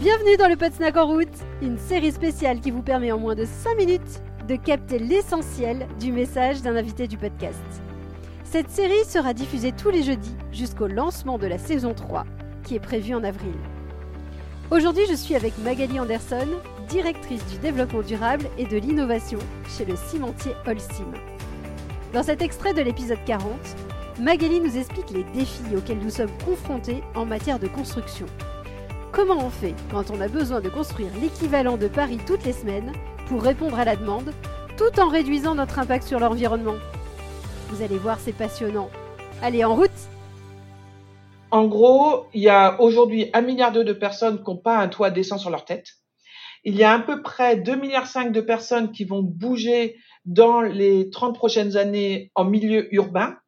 Bienvenue dans le Pod Snack en route, une série spéciale qui vous permet en moins de 5 minutes de capter l'essentiel du message d'un invité du podcast. Cette série sera diffusée tous les jeudis jusqu'au lancement de la saison 3, qui est prévue en avril. Aujourd'hui, je suis avec Magali Anderson, directrice du développement durable et de l'innovation chez le cimentier Holcim. Dans cet extrait de l'épisode 40, Magali nous explique les défis auxquels nous sommes confrontés en matière de construction. Comment on fait quand on a besoin de construire l'équivalent de Paris toutes les semaines pour répondre à la demande, tout en réduisant notre impact sur l'environnement? Vous allez voir, c'est passionnant. Allez, en route En gros, il y a aujourd'hui un milliard de personnes qui n'ont pas un toit décent sur leur tête. Il y a à peu près 2,5 milliards de personnes qui vont bouger dans les 30 prochaines années en milieu urbain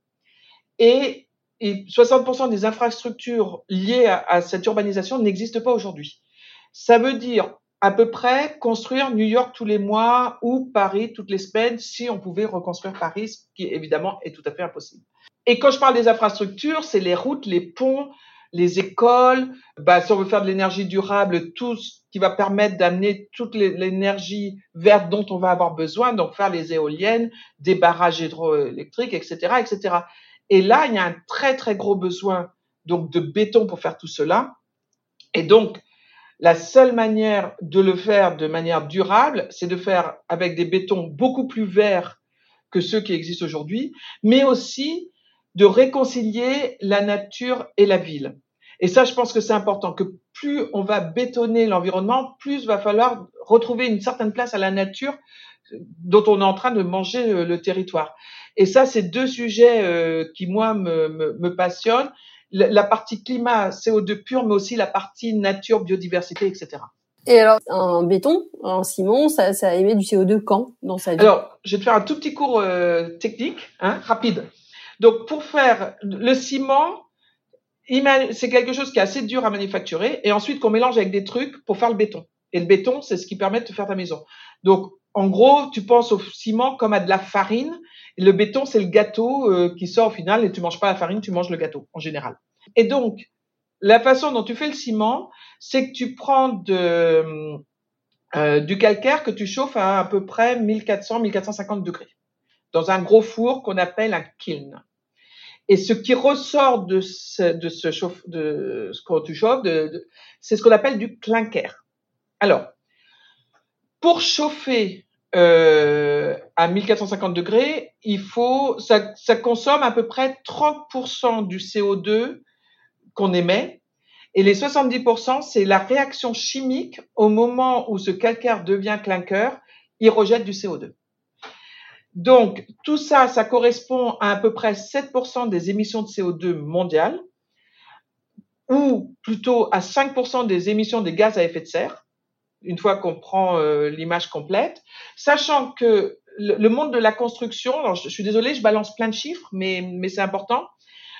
et, 60% des infrastructures liées à, cette urbanisation n'existent pas aujourd'hui. Ça veut dire à peu près construire New York tous les mois ou Paris toutes les semaines si on pouvait reconstruire Paris, ce qui évidemment est tout à fait impossible. Et quand je parle des infrastructures, c'est les routes, les ponts, les écoles, bah, si on veut faire de l'énergie durable, tout ce qui va permettre d'amener toute l'énergie verte dont on va avoir besoin, donc faire les éoliennes, des barrages hydroélectriques, etc., etc. Et là, il y a un très, très gros besoin donc de béton pour faire tout cela. Et donc, la seule manière de le faire de manière durable, c'est de faire avec des bétons beaucoup plus verts que ceux qui existent aujourd'hui, mais aussi de réconcilier la nature et la ville. Et ça, je pense que c'est important, que plus on va bétonner l'environnement, plus va falloir retrouver une certaine place à la nature dont on est en train de manger euh, le territoire. Et ça, c'est deux sujets euh, qui, moi, me, me, passionnent. La, partie climat, CO2 pur, mais aussi la partie nature, biodiversité, etc. Et alors, un béton, un ciment, ça, ça émet du CO2 quand dans sa vie? Alors, je vais te faire un tout petit cours euh, technique, hein, rapide. Donc, pour faire le ciment, c'est quelque chose qui est assez dur à manufacturer et ensuite qu'on mélange avec des trucs pour faire le béton. Et le béton, c'est ce qui permet de faire ta maison. Donc, en gros, tu penses au ciment comme à de la farine. Et le béton, c'est le gâteau euh, qui sort au final et tu manges pas la farine, tu manges le gâteau en général. Et donc, la façon dont tu fais le ciment, c'est que tu prends de, euh, du calcaire que tu chauffes à à peu près 1400-1450 degrés dans un gros four qu'on appelle un kiln. Et ce qui ressort de ce, de ce chauffe, de ce tu chauffes, de, c'est ce qu'on appelle du clinker. Alors, pour chauffer euh, à 1450 degrés, il faut, ça, ça consomme à peu près 30% du CO2 qu'on émet. Et les 70%, c'est la réaction chimique au moment où ce calcaire devient clinker, il rejette du CO2. Donc, tout ça, ça correspond à à peu près 7% des émissions de CO2 mondiales, ou plutôt à 5% des émissions des gaz à effet de serre, une fois qu'on prend euh, l'image complète, sachant que le, monde de la construction, alors je, suis désolée, je balance plein de chiffres, mais, mais c'est important,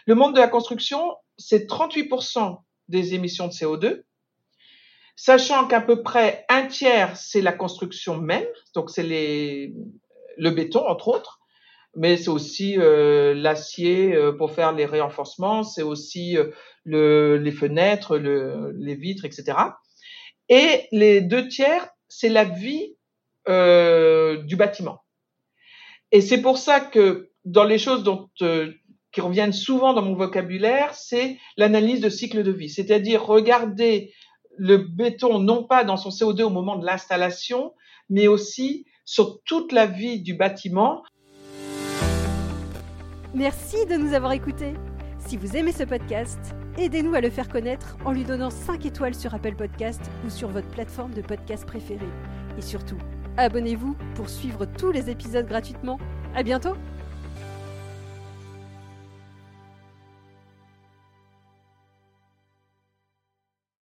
le monde de la construction, c'est 38% des émissions de CO2, sachant qu'à peu près un tiers, c'est la construction même, donc c'est les le béton, entre autres, mais c'est aussi euh, l'acier euh, pour faire les renforcements, c'est aussi euh, le, les fenêtres, le, les vitres, etc. Et les deux tiers, c'est la vie du bâtiment. Et c'est pour ça que dans les choses dont, qui reviennent souvent dans mon vocabulaire, c'est l'analyse de cycle de vie, c'est-à-dire regarder le béton non pas dans son CO2 au moment de l'installation, mais aussi sur toute la vie du bâtiment. Merci de nous avoir écoutés. Si vous aimez ce podcast, aidez-nous à le faire connaître en lui donnant 5 étoiles sur Apple Podcast ou sur votre plateforme de podcast préférée. Et surtout, abonnez-vous pour suivre tous les épisodes gratuitement. À bientôt!